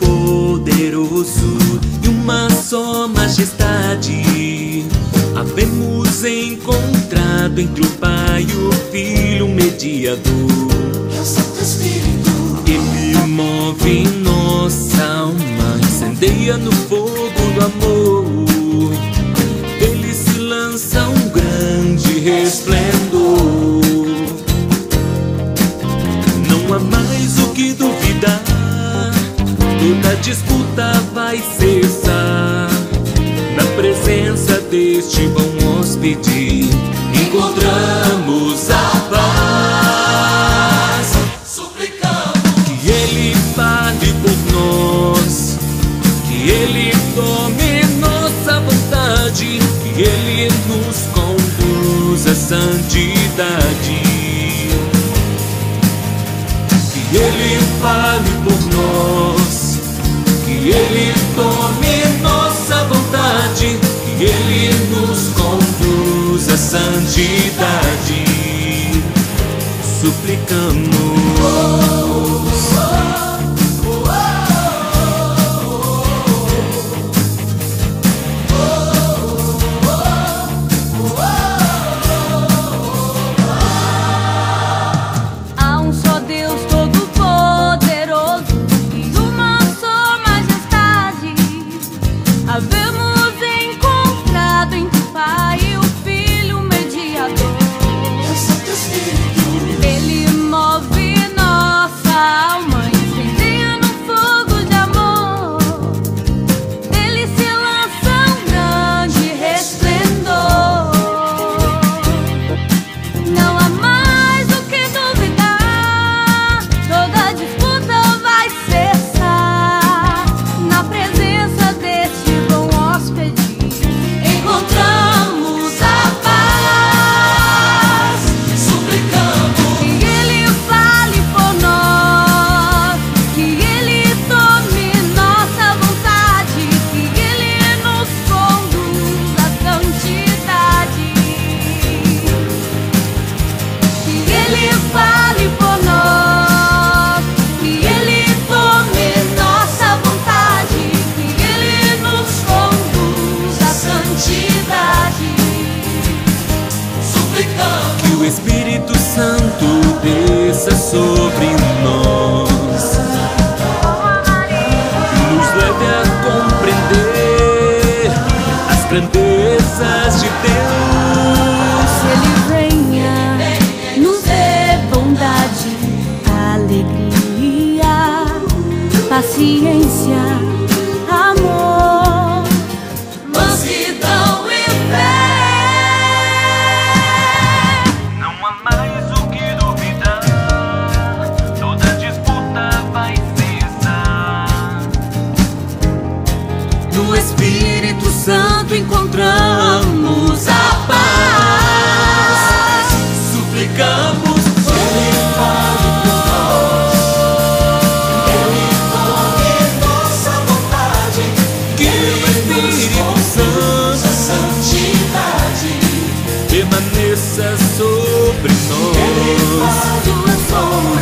Deus Todo-Poderoso e uma só majestade. Havemos encontrado entre o Pai e o Filho um mediador. É o Santo Espírito. Ele move nossa alma, incendeia no fogo do amor. Ele se lança um grande resplendor. Toda disputa vai cessar. Na presença deste bom hóspede, encontramos a paz. Suplicamos. Que Ele fale por nós, que Ele tome nossa vontade, que Ele nos conduza à santidade. Que Ele fale por nós, santidade. Suplicamos. Espírito Santo desça sobre nós, nos leve a compreender as grandezas de Deus. paciência, amor, mansidão e fé. Não há mais o que duvidar, toda disputa vai cessar. No Espírito Santo encontramos. home.